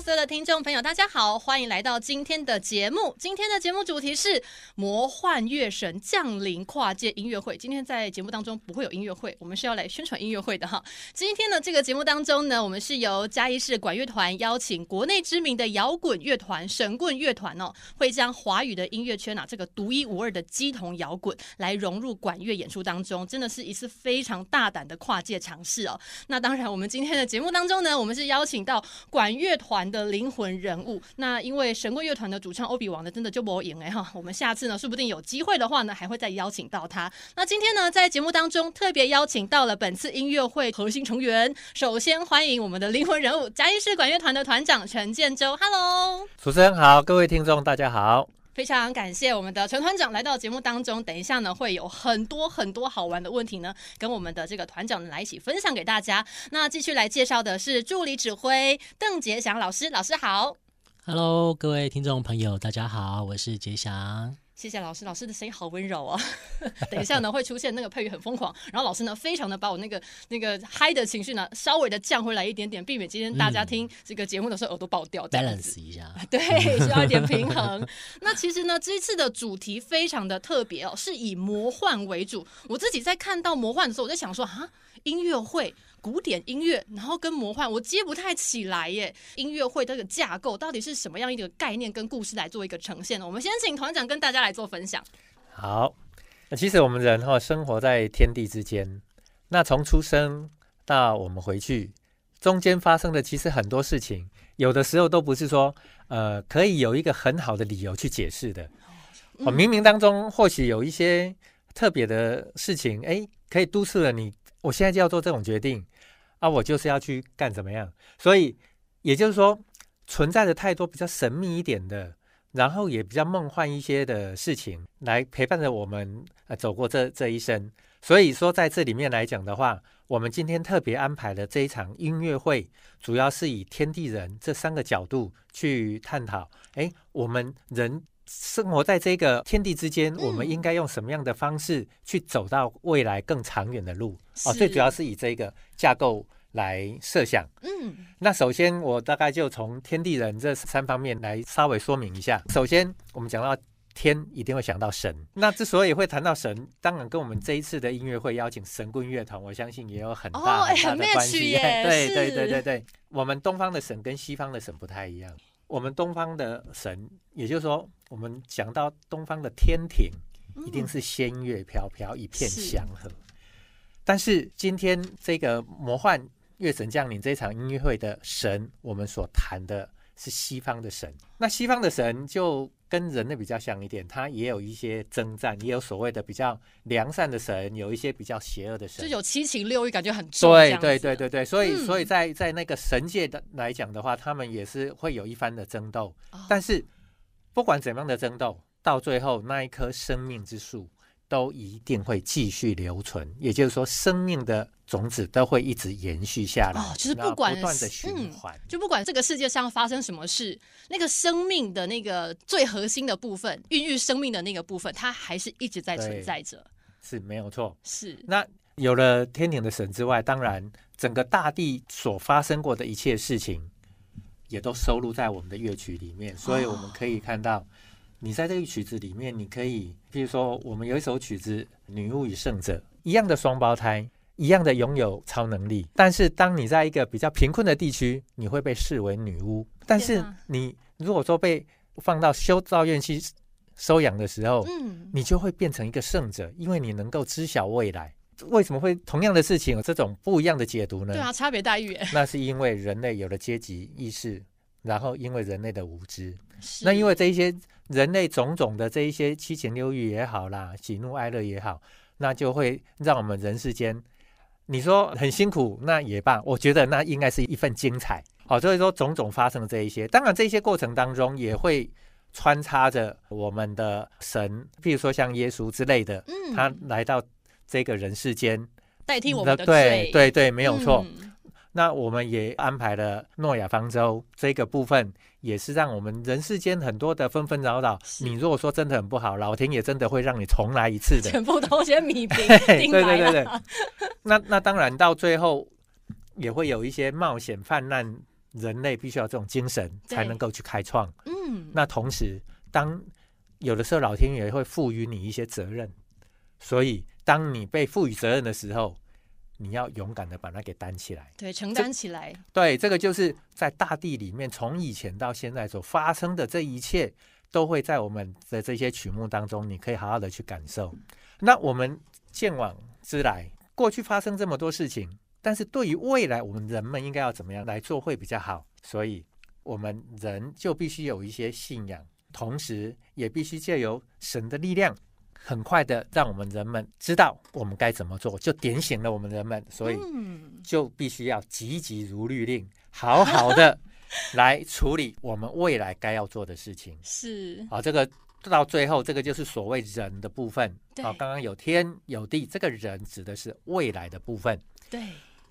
所有的听众朋友，大家好，欢迎来到今天的节目。今天的节目主题是魔幻乐神降临跨界音乐会。今天在节目当中不会有音乐会，我们是要来宣传音乐会的哈。今天的这个节目当中呢，我们是由嘉义市管乐团邀请国内知名的摇滚乐团神棍乐团哦，会将华语的音乐圈啊这个独一无二的乩童摇滚来融入管乐演出当中，真的是一次非常大胆的跨界尝试哦。那当然，我们今天的节目当中呢，我们是邀请到管。乐团的灵魂人物，那因为神棍乐团的主唱欧比王呢，真的就我赢哎哈，我们下次呢，说不定有机会的话呢，还会再邀请到他。那今天呢，在节目当中特别邀请到了本次音乐会核心成员，首先欢迎我们的灵魂人物嘉义市管乐团的团长陈建州，Hello，主持人好，各位听众大家好。非常感谢我们的陈团长来到节目当中。等一下呢，会有很多很多好玩的问题呢，跟我们的这个团长来一起分享给大家。那继续来介绍的是助理指挥邓杰祥老师，老师好。Hello，各位听众朋友，大家好，我是杰祥。谢谢老师，老师的声音好温柔啊！等一下呢，会出现那个配乐很疯狂，然后老师呢，非常的把我那个那个嗨的情绪呢，稍微的降回来一点点，避免今天大家听这个节目的时候耳朵爆掉。balance 一下，对，需要一点平衡。那其实呢，这一次的主题非常的特别哦，是以魔幻为主。我自己在看到魔幻的时候，我在想说啊，音乐会。古典音乐，然后跟魔幻，我接不太起来耶。音乐会这个架构到底是什么样一个概念跟故事来做一个呈现呢？我们先请团长跟大家来做分享。好，那其实我们人哈生活在天地之间，那从出生到我们回去，中间发生的其实很多事情，有的时候都不是说呃可以有一个很好的理由去解释的。哦，冥冥当中或许有一些特别的事情，哎，可以督促了你。我现在就要做这种决定啊！我就是要去干怎么样？所以也就是说，存在着太多比较神秘一点的，然后也比较梦幻一些的事情，来陪伴着我们呃走过这这一生。所以说，在这里面来讲的话，我们今天特别安排的这一场音乐会，主要是以天地人这三个角度去探讨。哎，我们人。生活在这个天地之间，我们应该用什么样的方式去走到未来更长远的路？哦，最主要是以这个架构来设想。嗯，那首先我大概就从天地人这三方面来稍微说明一下。首先，我们讲到天，一定会想到神。那之所以会谈到神，当然跟我们这一次的音乐会邀请神棍乐团，我相信也有很大很大的关系。哦，对对对对对，我们东方的神跟西方的神不太一样。我们东方的神，也就是说，我们讲到东方的天庭，一定是仙乐飘飘，一片祥和。但是今天这个魔幻月神降临这场音乐会的神，我们所谈的是西方的神。那西方的神就跟人类比较像一点，它也有一些征战，也有所谓的比较良善的神，有一些比较邪恶的神，就有七情六欲，感觉很重。对对对对对，所以、嗯、所以在在那个神界的来讲的话，他们也是会有一番的争斗。哦、但是不管怎么样的争斗，到最后那一棵生命之树。都一定会继续留存，也就是说，生命的种子都会一直延续下来。哦，就是不管不断的循环，就不管这个世界上发生什么事，那个生命的那个最核心的部分，孕育生命的那个部分，它还是一直在存在着。是没有错。是。那有了天庭的神之外，当然整个大地所发生过的一切事情，也都收录在我们的乐曲里面，所以我们可以看到。哦你在这个曲子里面，你可以，比如说，我们有一首曲子《女巫与圣者》，一样的双胞胎，一样的拥有超能力，但是当你在一个比较贫困的地区，你会被视为女巫；但是你如果说被放到修道院去收养的时候，嗯，你就会变成一个圣者，因为你能够知晓未来。为什么会同样的事情有这种不一样的解读呢？对啊，差别待遇。那是因为人类有了阶级意识，然后因为人类的无知。那因为这一些人类种种的这一些七情六欲也好啦，喜怒哀乐也好，那就会让我们人世间，你说很辛苦，那也罢，我觉得那应该是一份精彩。好，所以说种种发生的这一些，当然这些过程当中也会穿插着我们的神，譬如说像耶稣之类的，他来到这个人世间。代替我们的对罪。对对，没有错。嗯那我们也安排了诺亚方舟这个部分，也是让我们人世间很多的纷纷扰扰，你如果说真的很不好，老天爷真的会让你重来一次的，全部都先米平。对对对对。那那当然到最后也会有一些冒险泛滥，人类必须要这种精神才能够去开创。嗯。那同时，当有的时候老天爷会赋予你一些责任，所以当你被赋予责任的时候。你要勇敢的把它给担起来，对，承担起来。对，这个就是在大地里面，从以前到现在所发生的这一切，都会在我们的这些曲目当中，你可以好好的去感受。那我们见往知来，过去发生这么多事情，但是对于未来，我们人们应该要怎么样来做会比较好？所以，我们人就必须有一些信仰，同时也必须借由神的力量。很快的，让我们人们知道我们该怎么做，就点醒了我们人们，所以就必须要急急如律令，好好的 来处理我们未来该要做的事情。是啊，这个到最后，这个就是所谓人的部分。对啊，刚刚有天有地，这个人指的是未来的部分。对，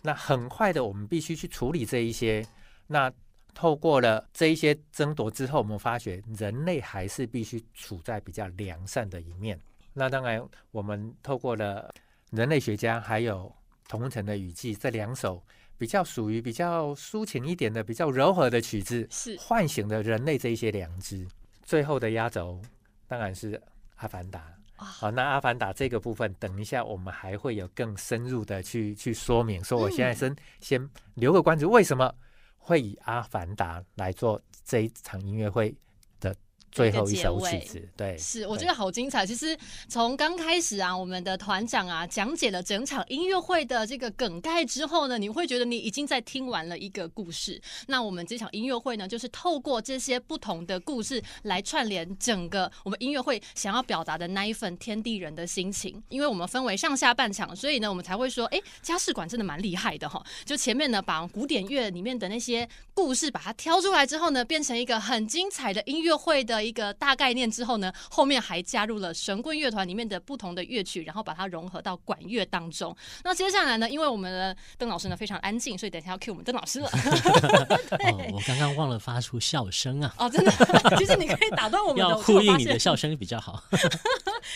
那很快的，我们必须去处理这一些。那透过了这一些争夺之后，我们发觉人类还是必须处在比较良善的一面。那当然，我们透过了人类学家还有同城的雨季这两首比较属于比较抒情一点的、比较柔和的曲子，是唤醒了人类这一些良知。最后的压轴当然是《阿凡达》啊。好，那《阿凡达》这个部分，等一下我们还会有更深入的去去说明。说我现在先、嗯、先留个关子，为什么会以《阿凡达》来做这一场音乐会？最后一首曲子，对，是我觉得好精彩。其实从刚开始啊，我们的团长啊讲解了整场音乐会的这个梗概之后呢，你会觉得你已经在听完了一个故事。那我们这场音乐会呢，就是透过这些不同的故事来串联整个我们音乐会想要表达的那一份天地人的心情。因为我们分为上下半场，所以呢，我们才会说，哎，家世馆真的蛮厉害的哈。就前面呢，把古典乐里面的那些故事把它挑出来之后呢，变成一个很精彩的音乐会的。一个大概念之后呢，后面还加入了神棍乐团里面的不同的乐曲，然后把它融合到管乐当中。那接下来呢，因为我们的邓老师呢非常安静，所以等一下要 cue 我们邓老师了。哦，我刚刚忘了发出笑声啊！哦，真的，其实你可以打断我们的，要呼应你的笑声比较好。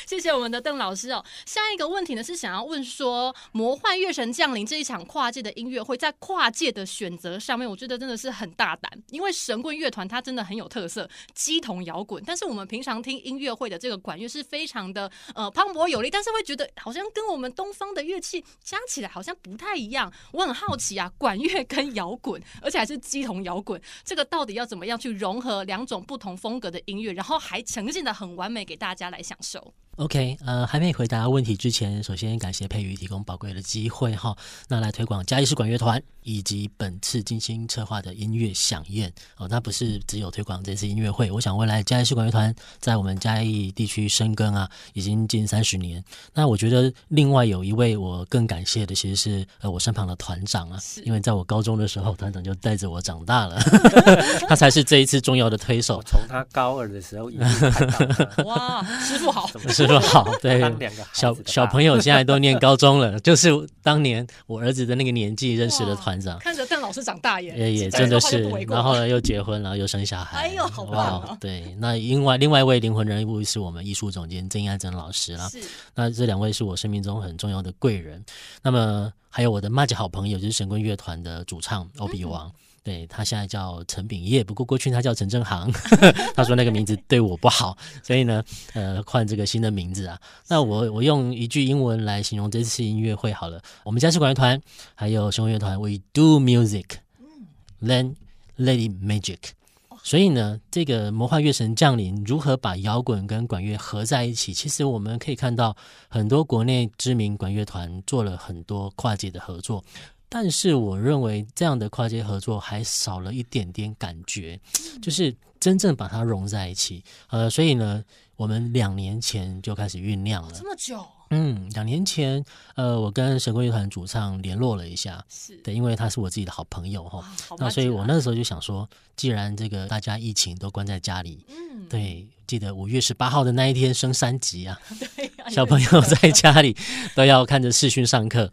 谢谢我们的邓老师哦。下一个问题呢是想要问说，魔幻乐神降临这一场跨界的音乐会，在跨界的选择上面，我觉得真的是很大胆，因为神棍乐团它真的很有特色，鸡同摇摇滚。但是我们平常听音乐会的这个管乐是非常的呃磅礴有力，但是会觉得好像跟我们东方的乐器加起来好像不太一样。我很好奇啊，管乐跟摇滚，而且还是乩童摇滚，这个到底要怎么样去融合两种不同风格的音乐，然后还呈现的很完美给大家来享受？OK，呃，还没回答问题之前，首先感谢佩瑜提供宝贵的机会哈，那来推广嘉义市管乐团以及本次精心策划的音乐响宴哦，那不是只有推广这次音乐会，我想未来嘉义市管乐团在我们嘉义地区深耕啊，已经近三十年。那我觉得另外有一位我更感谢的，其实是呃我身旁的团长啊，因为在我高中的时候，团长就带着我长大了，他才是这一次重要的推手。从他高二的时候已经看到了，哇，师傅好。说好，对，小小朋友现在都念高中了，就是当年我儿子的那个年纪认识的团长，看着邓老师长大也也也真的是，然后呢又结婚了，又生小孩，哎呦，好棒哦！对，那另外另外一位灵魂人物是我们艺术总监曾爱珍老师啦，那这两位是我生命中很重要的贵人，那么还有我的麻吉好朋友就是神棍乐团的主唱欧比王。嗯对，他现在叫陈炳业，不过过去他叫陈正航，他说那个名字对我不好，所以呢，呃，换这个新的名字啊。那我我用一句英文来形容这次音乐会好了。我们家是管乐团还有神棍乐团，We do music，then it magic。所以呢，这个魔幻乐神降临如何把摇滚跟管乐合在一起？其实我们可以看到很多国内知名管乐团做了很多跨界的合作。但是我认为这样的跨界合作还少了一点点感觉，就是真正把它融在一起。呃，所以呢，我们两年前就开始酝酿了。这么久？嗯，两年前，呃，我跟神棍乐团主唱联络了一下，是对，因为他是我自己的好朋友哈。哦、那所以我那时候就想说，既然这个大家疫情都关在家里，嗯，对，记得五月十八号的那一天升三级啊，小朋友在家里都要看着视讯上课，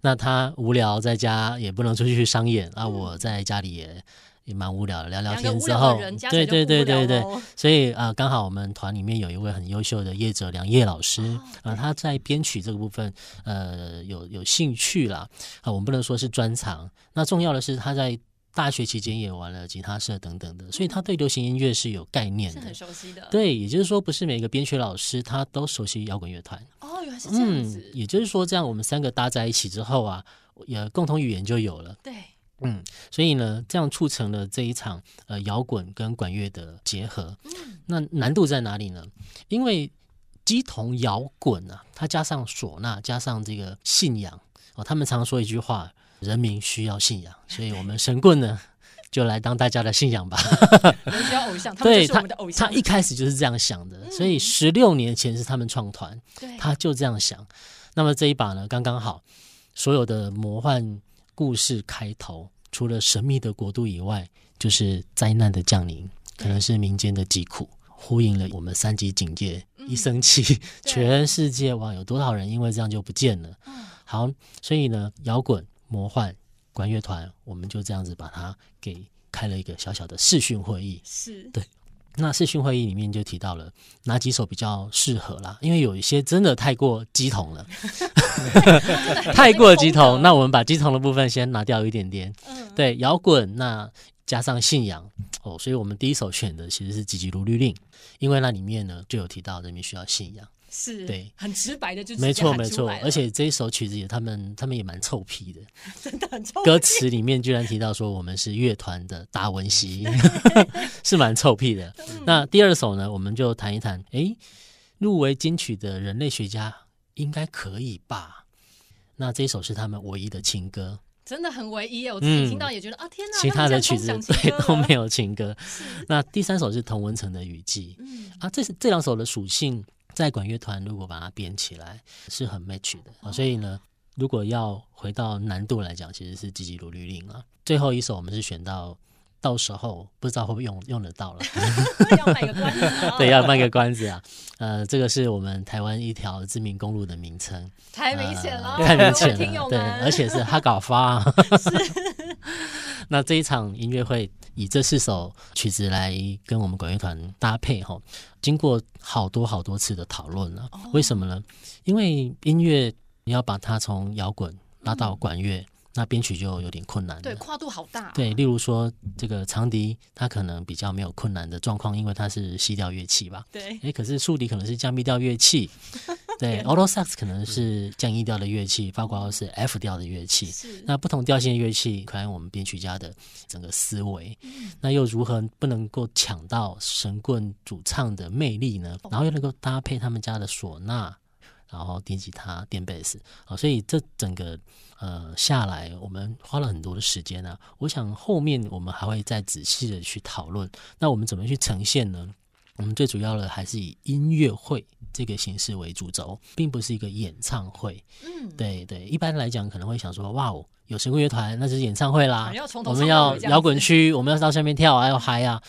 那他无聊在家也不能出去商演，啊，我在家里也。也蛮无聊的，聊聊天之后，对对对对对，所以啊，刚好我们团里面有一位很优秀的叶哲良叶老师啊、呃，他在编曲这个部分呃有有兴趣啦啊，我们不能说是专长，那重要的是他在大学期间也玩了吉他社等等的，所以他对流行音乐是有概念的，是很熟悉的。对，也就是说，不是每个编曲老师他都熟悉摇滚乐团哦，原来是这样子。嗯，也就是说，这样我们三个搭在一起之后啊，也共同语言就有了。对。嗯，所以呢，这样促成了这一场呃摇滚跟管乐的结合。嗯，那难度在哪里呢？因为乩童摇滚啊，它加上唢呐，加上这个信仰哦，他们常说一句话：人民需要信仰。所以我们神棍呢，就来当大家的信仰吧。人需要偶像，他们是我们的偶像。他一开始就是这样想的，所以十六年前是他们创团，他就这样想。那么这一把呢，刚刚好，所有的魔幻。故事开头除了神秘的国度以外，就是灾难的降临，可能是民间的疾苦，呼应了我们三级警戒，一生气，全世界哇，有多少人因为这样就不见了？好，所以呢，摇滚、魔幻、管乐团，我们就这样子把它给开了一个小小的视讯会议，是。对。那视讯会议里面就提到了哪几首比较适合啦，因为有一些真的太过鸡同了，太过鸡同。那我们把鸡同的部分先拿掉一点点，嗯、对，摇滚那加上信仰哦，所以我们第一首选的其实是《急急如律令》，因为那里面呢就有提到人民需要信仰。是对，很直白的就，就没错没错，而且这一首曲子也，他们他们也蛮臭屁的，真的很臭。歌词里面居然提到说我们是乐团的达文西，是蛮臭屁的。那第二首呢，我们就谈一谈，哎，入围金曲的人类学家应该可以吧？那这一首是他们唯一的情歌，真的很唯一。我自己听到也觉得、嗯、啊，天哪，其他的曲子对都没有情歌。那第三首是童文成的雨季，嗯啊，这是这两首的属性。在管乐团如果把它编起来是很 match 的啊，所以呢，如果要回到难度来讲，其实是《急急如律令》啊。最后一首我们是选到，到时候不知道会不会用用得到了，要卖个关子，对，要卖个关子啊。呃，这个是我们台湾一条知名公路的名称，太明显了，太明显了，对，而且是哈搞发、啊。是那这一场音乐会以这四首曲子来跟我们管乐团搭配哈，经过好多好多次的讨论了。为什么呢？因为音乐你要把它从摇滚拉到管乐。那编曲就有点困难，对，跨度好大啊。对，例如说这个长笛，它可能比较没有困难的状况，因为它是西调乐器吧。对，诶，可是竖笛可能是降 B 调乐器，对，Alto Sax 可能是降 E 调的乐器，包括是 F 调的乐器。是，那不同调性的乐器，可能我们编曲家的整个思维，嗯，那又如何不能够抢到神棍主唱的魅力呢？然后又能够搭配他们家的唢呐。然后电吉他、电贝斯，啊，所以这整个呃下来，我们花了很多的时间呢、啊。我想后面我们还会再仔细的去讨论，那我们怎么去呈现呢？我们最主要的还是以音乐会这个形式为主轴，并不是一个演唱会。嗯，对对，一般来讲可能会想说，哇哦。有神棍乐团，那就是演唱会啦。我们要摇滚区，我们要到下面跳，还要嗨啊！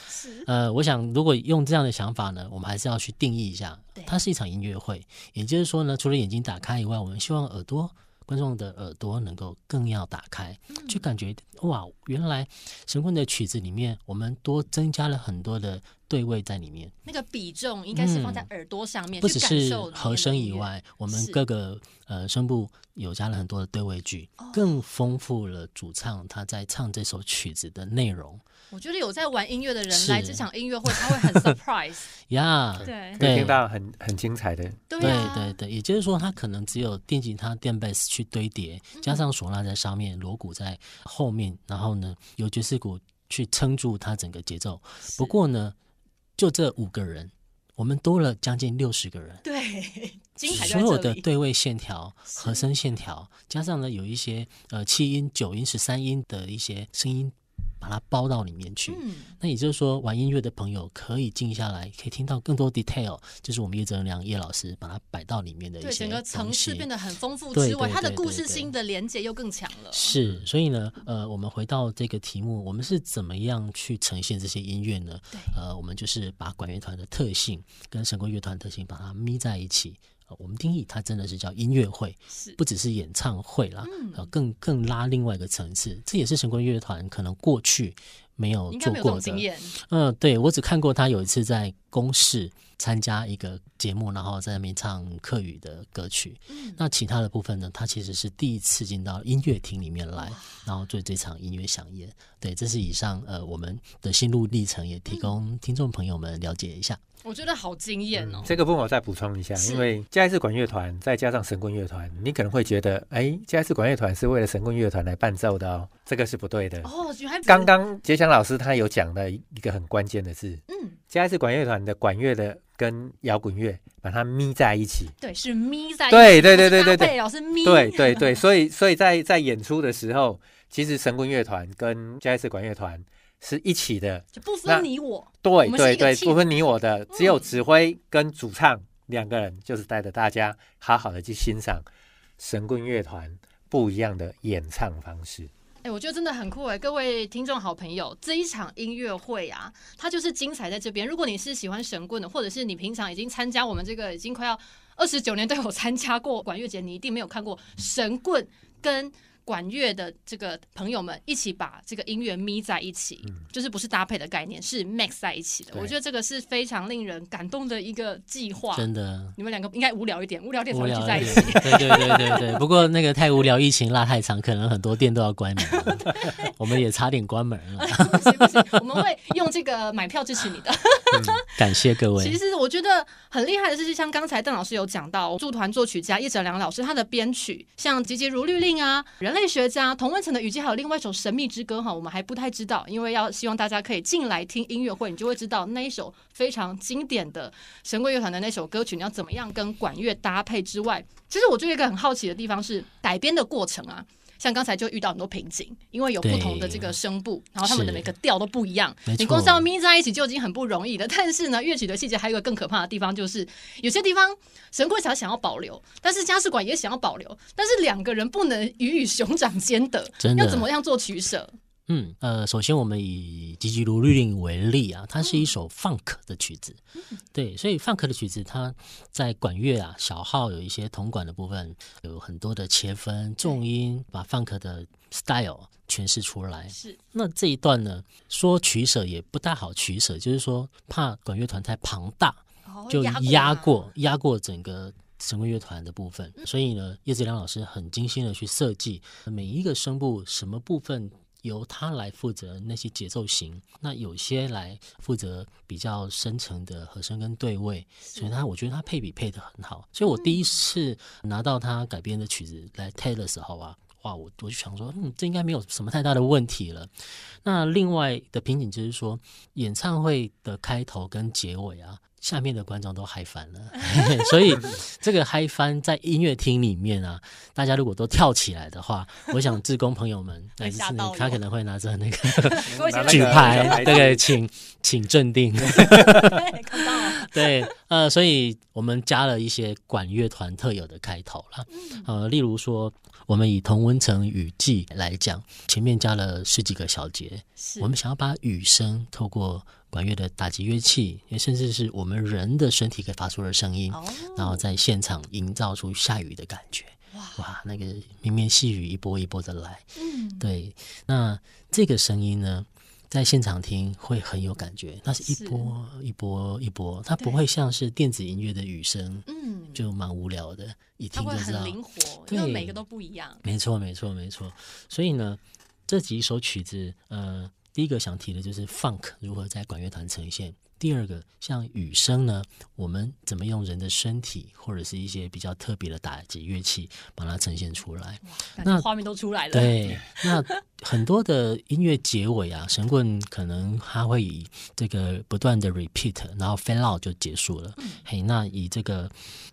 呃，我想如果用这样的想法呢，我们还是要去定义一下，它是一场音乐会。也就是说呢，除了眼睛打开以外，我们希望耳朵。观众的耳朵能够更要打开，就感觉哇，原来神棍的曲子里面，我们多增加了很多的对位在里面。那个比重应该是放在耳朵上面，嗯、不只是和声以外，我们各个呃声部有加了很多的对位句，更丰富了主唱他在唱这首曲子的内容。我觉得有在玩音乐的人来这场音乐会，他会很 surprise 呀，对，可以听到很很精彩的，对对对，也就是说，他可能只有电吉他、电贝斯去堆叠，加上唢呐在上面，锣鼓在后面，然后呢，有爵士鼓去撑住他整个节奏。不过呢，就这五个人，我们多了将近六十个人，对，所有的对位线条、和声线条，加上呢有一些呃七音、九音、十三音的一些声音。把它包到里面去，嗯，那也就是说，玩音乐的朋友可以静下来，可以听到更多 detail，就是我们叶哲良叶老师把它摆到里面的一些，对，整个层次变得很丰富之外，它的故事性的连接又更强了。是，所以呢，呃，我们回到这个题目，我们是怎么样去呈现这些音乐呢？对，呃，我们就是把管乐团的特性跟神棍乐团特性把它眯在一起。我们定义它真的是叫音乐会，是不只是演唱会啦，更更拉另外一个层次。这也是神棍乐团可能过去没有做过的。嗯、呃，对，我只看过他有一次在公视参加一个节目，然后在那边唱客语的歌曲。嗯、那其他的部分呢，他其实是第一次进到音乐厅里面来，然后做这场音乐响宴。对，这是以上呃我们的心路历程，也提供听众朋友们了解一下。我觉得好惊艳哦！这个部分我再补充一下，因为嘉义市管乐团再加上神棍乐团，你可能会觉得，哎，嘉义市管乐团是为了神棍乐团来伴奏的哦，这个是不对的哦。刚刚杰强老师他有讲的一个很关键的字，嗯，嘉义市管乐团的管乐的跟摇滚乐把它咪在一起，对，是咪在一起，对对对对对对，老师咪，对对对，所以所以在在演出的时候，其实神棍乐团跟嘉义市管乐团。是一起的，就不分你我。对对对，不分你我的，只有指挥跟主唱两个人，就是带着大家好好的去欣赏神棍乐团不一样的演唱方式。哎，我觉得真的很酷哎！各位听众好朋友，这一场音乐会啊，它就是精彩在这边。如果你是喜欢神棍的，或者是你平常已经参加我们这个已经快要二十九年都有参加过管乐节，你一定没有看过神棍跟。管乐的这个朋友们一起把这个音乐咪在一起，嗯、就是不是搭配的概念，是 mix 在一起的。我觉得这个是非常令人感动的一个计划。真的，你们两个应该无聊一点，无聊点才会聚在一起。对对对对对。不过那个太无聊，疫情拉太长，可能很多店都要关门。我们也差点关门了。不行不行，我们会用这个买票支持你的。嗯、感谢各位。其实我觉得很厉害的是，像刚才邓老师有讲到，驻团作曲家叶哲良老师他的编曲，像《急急如律令》啊，人类学家童文晨的雨季，还有另外一首《神秘之歌》哈，我们还不太知道，因为要希望大家可以进来听音乐会，你就会知道那一首非常经典的神鬼乐团的那首歌曲，你要怎么样跟管乐搭配之外，其实我就有一个很好奇的地方是改编的过程啊。像刚才就遇到很多瓶颈，因为有不同的这个声部，然后他们的每个调都不一样。你光是要眯在一起就已经很不容易了。但是呢，乐曲的细节还有一个更可怕的地方，就是有些地方神棍侠想要保留，但是嘉士馆也想要保留，但是两个人不能鱼与熊掌兼得，要怎么样做取舍？嗯，呃，首先我们以《急急如律令》为例啊，它是一首 funk 的曲子，嗯、对，所以 funk 的曲子，它在管乐啊，小号有一些铜管的部分，有很多的切分，重音把 funk 的 style 诠释出来。是，那这一段呢，说取舍也不大好取舍，就是说怕管乐团太庞大，哦、就压过压过整个神棍乐团的部分，所以呢，叶子良老师很精心的去设计每一个声部什么部分。由他来负责那些节奏型，那有些来负责比较深层的和声跟对位，所以他我觉得他配比配得很好。所以我第一次拿到他改编的曲子来 take 的时候啊，哇，我我就想说，嗯，这应该没有什么太大的问题了。那另外的瓶颈就是说，演唱会的开头跟结尾啊。下面的观众都嗨翻了，所以这个嗨翻在音乐厅里面啊，大家如果都跳起来的话，我想志工朋友们，他可能会拿着那个 举牌，对，请请镇定。对，呃，所以我们加了一些管乐团特有的开头了，呃，例如说，我们以同温层雨季来讲，前面加了十几个小节，我们想要把雨声透过。管乐的打击乐器，也甚至是我们人的身体可以发出的声音，哦、然后在现场营造出下雨的感觉。哇，哇，那个绵绵细雨一波一波的来。嗯，对。那这个声音呢，在现场听会很有感觉。那是一波一波一波，它不会像是电子音乐的雨声，嗯，就蛮无聊的。一听就知道，灵活，对，因为每个都不一样。没错，没错，没错。所以呢，这几首曲子，呃。第一个想提的就是 funk 如何在管乐团呈现。第二个，像雨声呢，我们怎么用人的身体或者是一些比较特别的打击乐器把它呈现出来？那画面都出来了。对，那很多的音乐结尾啊，神棍可能他会以这个不断的 repeat，然后 fade out 就结束了。嗯、嘿，那以这个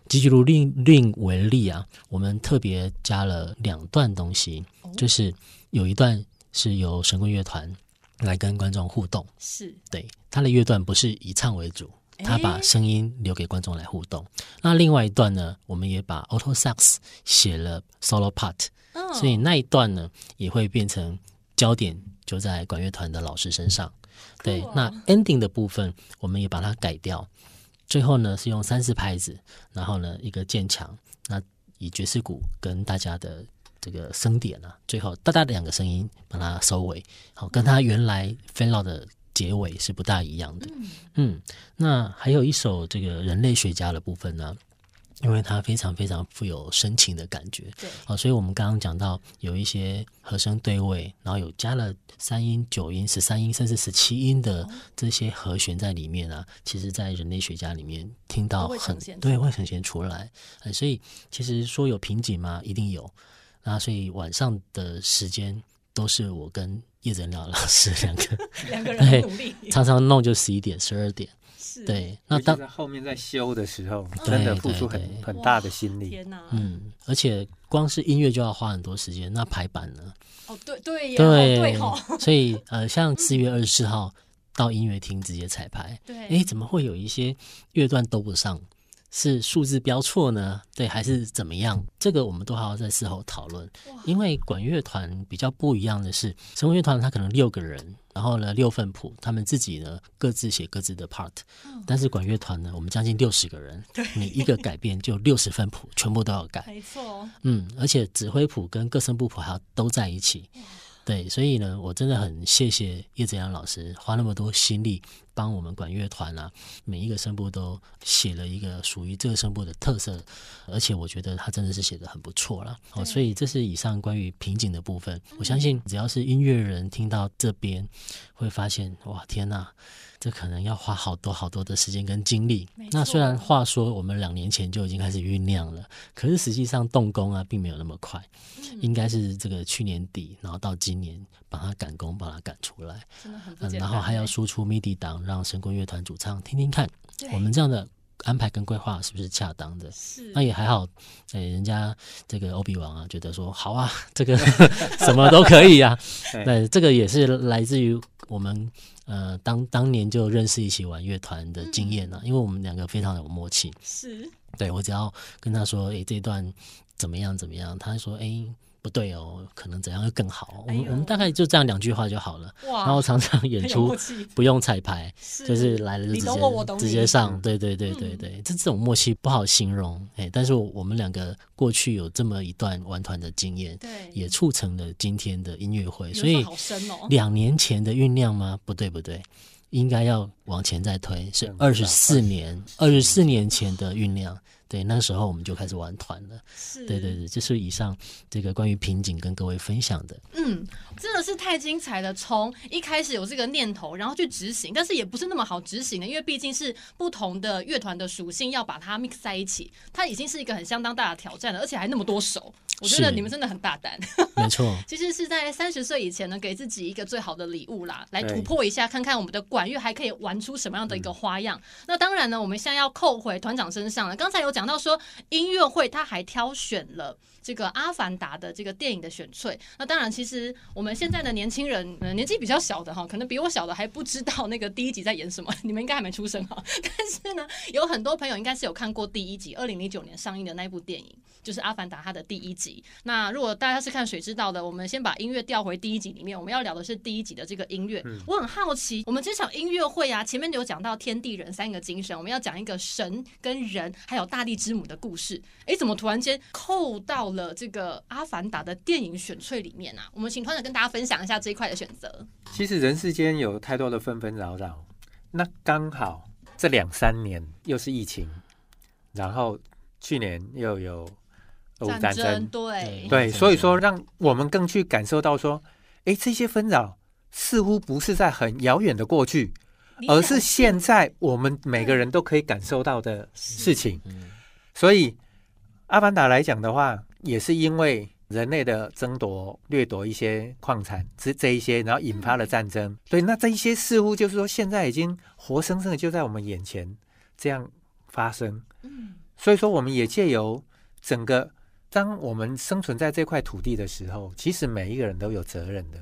吉吉如令令为例啊，我们特别加了两段东西，哦、就是有一段是由神棍乐团。来跟观众互动，是。对他的乐段不是以唱为主，他把声音留给观众来互动。欸、那另外一段呢，我们也把 auto sax 写了 solo part，、哦、所以那一段呢也会变成焦点就在管乐团的老师身上。对，哦、那 ending 的部分我们也把它改掉，最后呢是用三四拍子，然后呢一个渐强，那以爵士鼓跟大家的这个声点啊，最后哒哒的两个声音把它收尾，好，跟它原来的结尾是不大一样的。嗯，那还有一首这个人类学家的部分呢。因为它非常非常富有深情的感觉，对，好，所以我们刚刚讲到有一些和声对位，然后有加了三音、九音、十三音，甚至十七音的这些和弦在里面啊，其实，在人类学家里面听到很对，会呈现出来。所以其实说有瓶颈吗？一定有。那所以晚上的时间都是我跟叶振亮老师两个 两个人努力，常常弄就十一点、十二点。对，那当后面在修的时候，真的付出很很大的心力。天哪！嗯，而且光是音乐就要花很多时间，那排版呢？哦，对对对对哦。所以呃，像四月二十四号到音乐厅直接彩排，对，哎，怎么会有一些乐段都不上？是数字标错呢？对，还是怎么样？这个我们都还要在事后讨论。因为管乐团比较不一样的是，神棍乐团它可能六个人，然后呢六份谱，他们自己呢各自写各自的 part。但是管乐团呢，我们将近六十个人，每一个改变就六十份谱，全部都要改。没错。嗯，而且指挥谱跟各声部谱还要都在一起。对，所以呢，我真的很谢谢叶子阳老师花那么多心力帮我们管乐团啊，每一个声部都写了一个属于这个声部的特色，而且我觉得他真的是写的很不错了。哦，所以这是以上关于瓶颈的部分。我相信只要是音乐人听到这边，会发现哇，天呐！这可能要花好多好多的时间跟精力。那虽然话说我们两年前就已经开始酝酿了，可是实际上动工啊，并没有那么快。嗯、应该是这个去年底，然后到今年把它赶工，把它赶出来。嗯。然后还要输出 MIDI 档，让神棍乐团主唱听听看，我们这样的安排跟规划是不是恰当的？是。那也还好，哎，人家这个欧比王啊，觉得说好啊，这个 什么都可以啊。那这个也是来自于我们。呃，当当年就认识一起玩乐团的经验了，嗯，因为我们两个非常有默契。是，对，我只要跟他说，哎，这段怎么样怎么样，他说，哎。不对哦，可能怎样会更好？我们我们大概就这样两句话就好了。然后常常演出不用彩排，就是来了就直接直接上。对对对对对，这这种默契不好形容。哎，但是我们两个过去有这么一段玩团的经验，对，也促成了今天的音乐会。所以两年前的酝酿吗？不对不对，应该要往前再推，是二十四年，二十四年前的酝酿。对，那时候我们就开始玩团了。是，对对对，这是以上这个关于瓶颈跟各位分享的。嗯，真的是太精彩了。从一开始有这个念头，然后去执行，但是也不是那么好执行的，因为毕竟是不同的乐团的属性，要把它 mix 在一起，它已经是一个很相当大的挑战了，而且还那么多首。我觉得你们真的很大胆。没错，其实是在三十岁以前呢，给自己一个最好的礼物啦，来突破一下，看看我们的管乐还可以玩出什么样的一个花样。嗯、那当然呢，我们现在要扣回团长身上了。刚才有讲到说音乐会，他还挑选了这个《阿凡达》的这个电影的选粹。那当然，其实我们现在的年轻人，呃，年纪比较小的哈，可能比我小的还不知道那个第一集在演什么。你们应该还没出生哈，但是呢，有很多朋友应该是有看过第一集，二零零九年上映的那部电影。就是《阿凡达》它的第一集。那如果大家是看水知道的，我们先把音乐调回第一集里面。我们要聊的是第一集的这个音乐。嗯、我很好奇，我们这场音乐会啊，前面有讲到天地人三个精神，我们要讲一个神跟人，还有大地之母的故事。哎，怎么突然间扣到了这个《阿凡达》的电影选粹里面啊？我们请团长跟大家分享一下这一块的选择。其实人世间有太多的纷纷扰扰，那刚好这两三年又是疫情，然后去年又有。战争，战争对对，所以说让我们更去感受到说，哎，这些纷扰似乎不是在很遥远的过去，而是现在我们每个人都可以感受到的事情。所以，阿凡达来讲的话，也是因为人类的争夺、掠夺一些矿产，这这一些，然后引发了战争。对，那这一些似乎就是说，现在已经活生生的就在我们眼前这样发生。嗯所以说，我们也借由整个。当我们生存在这块土地的时候，其实每一个人都有责任的，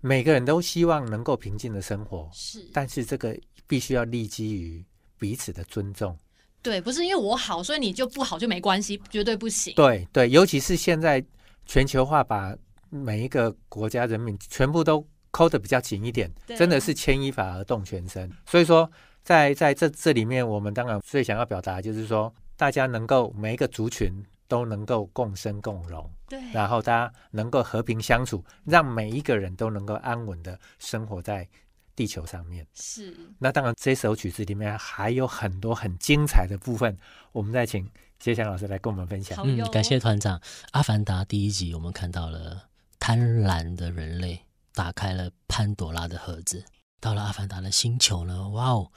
每个人都希望能够平静的生活。是，但是这个必须要立基于彼此的尊重。对，不是因为我好，所以你就不好就没关系，绝对不行。对对，尤其是现在全球化，把每一个国家人民全部都抠的比较紧一点，真的是牵一发而动全身。所以说，在在这这里面，我们当然最想要表达就是说，大家能够每一个族群都能够共生共荣，对，然后大家能够和平相处，让每一个人都能够安稳的生活在地球上面。是。那当然，这首曲子里面还有很多很精彩的部分，我们再请杰祥老师来跟我们分享。嗯，感谢团长。《阿凡达》第一集，我们看到了贪婪的人类打开了潘朵拉的盒子。到了阿凡达的星球呢，哇哦，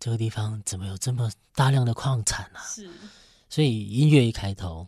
这个地方怎么有这么大量的矿产啊？是，所以音乐一开头，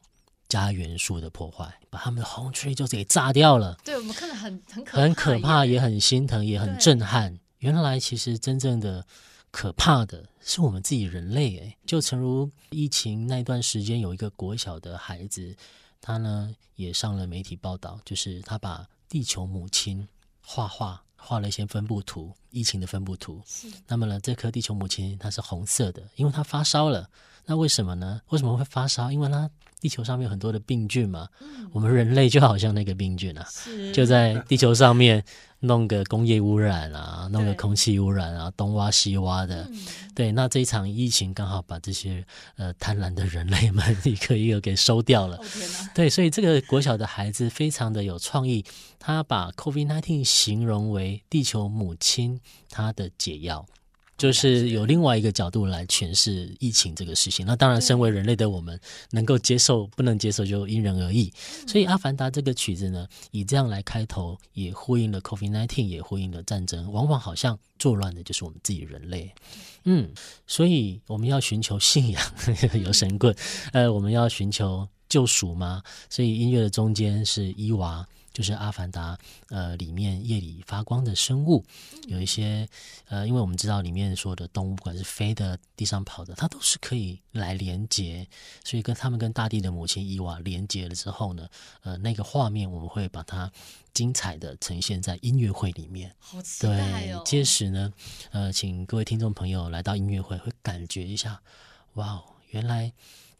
加元素的破坏，把他们的红 tree 就给炸掉了。对，我们看得很很可怕，很可怕，也很心疼，也很震撼。原来其实真正的可怕的是我们自己人类。哎，就诚如疫情那段时间，有一个国小的孩子，他呢也上了媒体报道，就是他把地球母亲画画。画了一些分布图，疫情的分布图。是，那么呢，这颗地球母亲它是红色的，因为它发烧了。那为什么呢？为什么会发烧？因为它地球上面有很多的病菌嘛。嗯，我们人类就好像那个病菌啊，就在地球上面。弄个工业污染啊，弄个空气污染啊，东挖西挖的，嗯、对，那这一场疫情刚好把这些呃贪婪的人类们一个一个给收掉了。哦、对，所以这个国小的孩子非常的有创意，他把 COVID-19 形容为地球母亲她的解药。就是有另外一个角度来诠释疫情这个事情。那当然，身为人类的我们能够接受，不能接受就因人而异。所以，《阿凡达》这个曲子呢，以这样来开头，也呼应了 COVID-19，也呼应了战争。往往好像作乱的就是我们自己人类。嗯，所以我们要寻求信仰，有神棍。呃，我们要寻求救赎吗？所以音乐的中间是伊娃。就是《阿凡达》呃里面夜里发光的生物，有一些呃，因为我们知道里面所有的动物，不管是飞的、地上跑的，它都是可以来连接，所以跟他们跟大地的母亲伊娃连接了之后呢，呃，那个画面我们会把它精彩的呈现在音乐会里面。好期待哦！对，届时呢，呃，请各位听众朋友来到音乐会，会感觉一下，哇，原来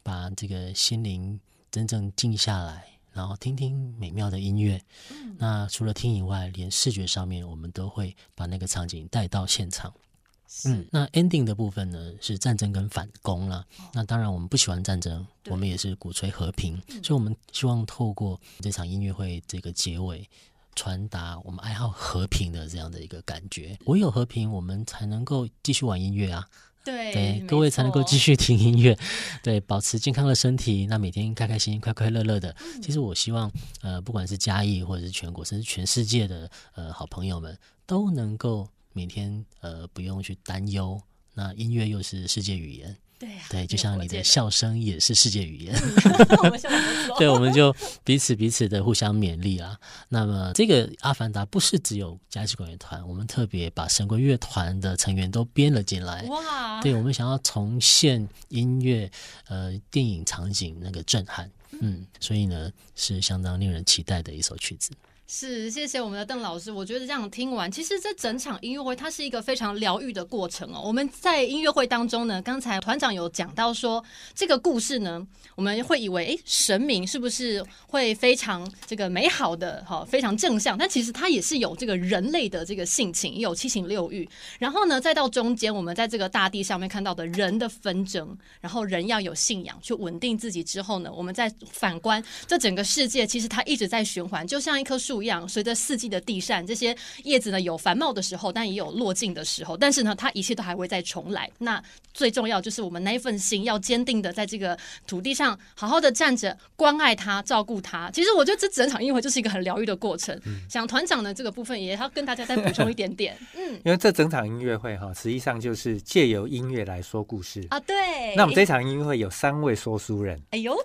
把这个心灵真正静下来。然后听听美妙的音乐，嗯、那除了听以外，连视觉上面我们都会把那个场景带到现场。是嗯，那 ending 的部分呢是战争跟反攻啦。哦、那当然我们不喜欢战争，我们也是鼓吹和平，嗯、所以我们希望透过这场音乐会这个结尾，传达我们爱好和平的这样的一个感觉。唯有和平，我们才能够继续玩音乐啊。对，对，各位才能够继续听音乐，对，保持健康的身体，那每天开开心心、快快乐乐的。嗯、其实我希望，呃，不管是嘉义或者是全国，甚至全世界的呃好朋友们，都能够每天呃不用去担忧。那音乐又是世界语言。对呀，对，就像你的笑声也是世界语言。对，我们就彼此彼此的互相勉励啊。那么，这个《阿凡达》不是只有加西管乐团，我们特别把神棍乐团的成员都编了进来。哇！对，我们想要重现音乐、呃，电影场景那个震撼，嗯，所以呢，是相当令人期待的一首曲子。是，谢谢我们的邓老师。我觉得这样听完，其实这整场音乐会它是一个非常疗愈的过程哦。我们在音乐会当中呢，刚才团长有讲到说，这个故事呢，我们会以为，诶，神明是不是会非常这个美好的哈，非常正向？但其实它也是有这个人类的这个性情，也有七情六欲。然后呢，再到中间，我们在这个大地上面看到的人的纷争，然后人要有信仰去稳定自己之后呢，我们再反观这整个世界，其实它一直在循环，就像一棵树。一样，随着四季的地扇，这些叶子呢，有繁茂的时候，但也有落尽的时候。但是呢，它一切都还会再重来。那最重要就是我们那一份心，要坚定的在这个土地上好好的站着，关爱它，照顾它。其实我觉得这整场音乐会就是一个很疗愈的过程。嗯、想团长的这个部分，也要跟大家再补充一点点。嗯，因为这整场音乐会哈，实际上就是借由音乐来说故事啊。对。那我们这场音乐会有三位说书人。哎呦。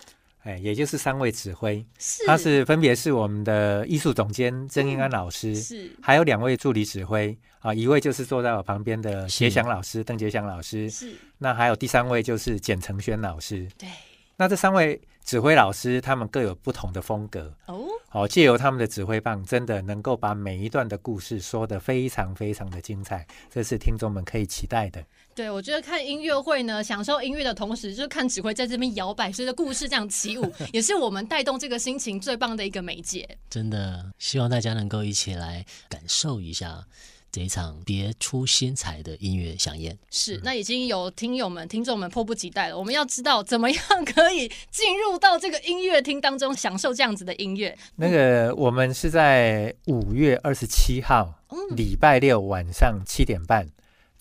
哎，也就是三位指挥，是。他是分别是我们的艺术总监曾英安老师，嗯、是。还有两位助理指挥。啊，一位就是坐在我旁边的杰祥老师，邓杰祥老师，是。那还有第三位就是简承轩老师，对，那这三位。指挥老师他们各有不同的风格哦，好，借由他们的指挥棒，真的能够把每一段的故事说得非常非常的精彩，这是听众们可以期待的。对，我觉得看音乐会呢，享受音乐的同时，就是看指挥在这边摇摆，随着故事这样起舞，也是我们带动这个心情最棒的一个媒介。真的，希望大家能够一起来感受一下。这一场别出心裁的音乐饗宴。是，那已经有听友们、听众们迫不及待了。我们要知道怎么样可以进入到这个音乐厅当中，享受这样子的音乐。那个，我们是在五月二十七号，嗯、礼拜六晚上七点半，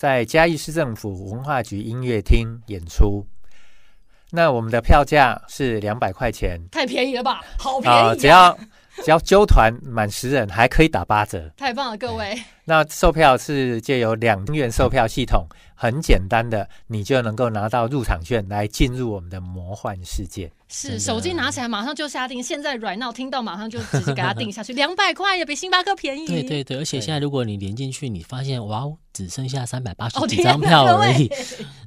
在嘉义市政府文化局音乐厅演出。那我们的票价是两百块钱，太便宜了吧？好便宜啊！呃、只要只要揪团满十人，还可以打八折。太棒了，各位！那售票是借由两元售票系统，很简单的，你就能够拿到入场券来进入我们的魔幻世界。是，手机拿起来马上就下定，现在 right now 听到马上就直接给他定下去，两百块也比星巴克便宜。对对对，而且现在如果你连进去，你发现哇，只剩下三百八十几张票而已。哦、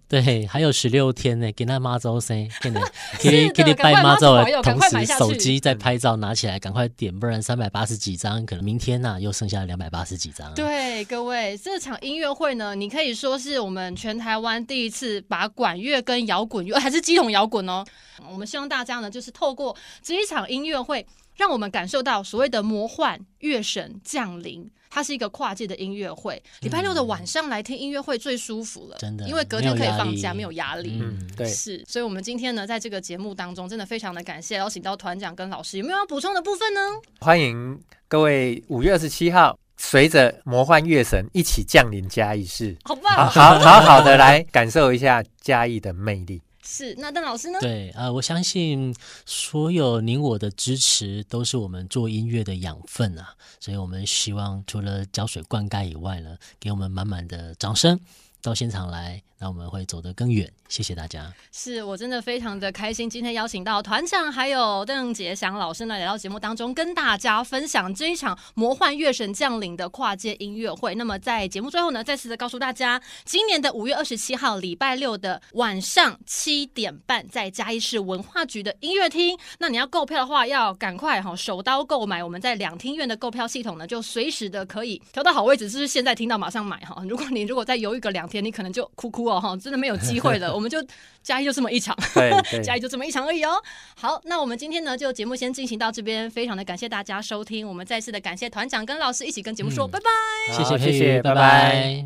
对，还有十六天呢，给那妈祖生，给你 给给你拜妈祖的同时，手机在拍照，拿起来赶快点，不然三百八十几张，可能明天呢、啊、又剩下两百八十几张。对，各位，这场音乐会呢，你可以说是我们全台湾第一次把管乐跟摇滚乐，还是乩童摇滚哦。我们希望大家呢，就是透过这一场音乐会，让我们感受到所谓的魔幻乐神降临。它是一个跨界的音乐会，礼拜六的晚上来听音乐会最舒服了，真的，因为隔天可以放假，没有压力。嗯，对，是。所以，我们今天呢，在这个节目当中，真的非常的感谢邀请到团长跟老师，有没有要补充的部分呢？欢迎各位五月二十七号，随着魔幻乐神一起降临嘉义市，好棒，好好好好的来感受一下嘉义的魅力。是，那邓老师呢？对啊、呃，我相信所有您我的支持都是我们做音乐的养分啊，所以我们希望除了浇水灌溉以外呢，给我们满满的掌声。到现场来，那我们会走得更远。谢谢大家。是我真的非常的开心，今天邀请到团长还有邓杰祥老师呢，来到节目当中，跟大家分享这一场魔幻乐神降临的跨界音乐会。那么在节目最后呢，再次的告诉大家，今年的五月二十七号礼拜六的晚上七点半，在嘉义市文化局的音乐厅。那你要购票的话，要赶快哈，手刀购买。我们在两厅院的购票系统呢，就随时的可以调到好位置，就是现在听到马上买哈。如果你如果再犹豫个两天，你可能就哭哭哦哈，真的没有机会了。我们就加一就这么一场，加一就这么一场而已哦。好，那我们今天呢，就节目先进行到这边，非常的感谢大家收听，我们再次的感谢团长跟老师一起跟节目说、嗯、拜拜，谢谢谢谢，拜拜。拜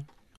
拜。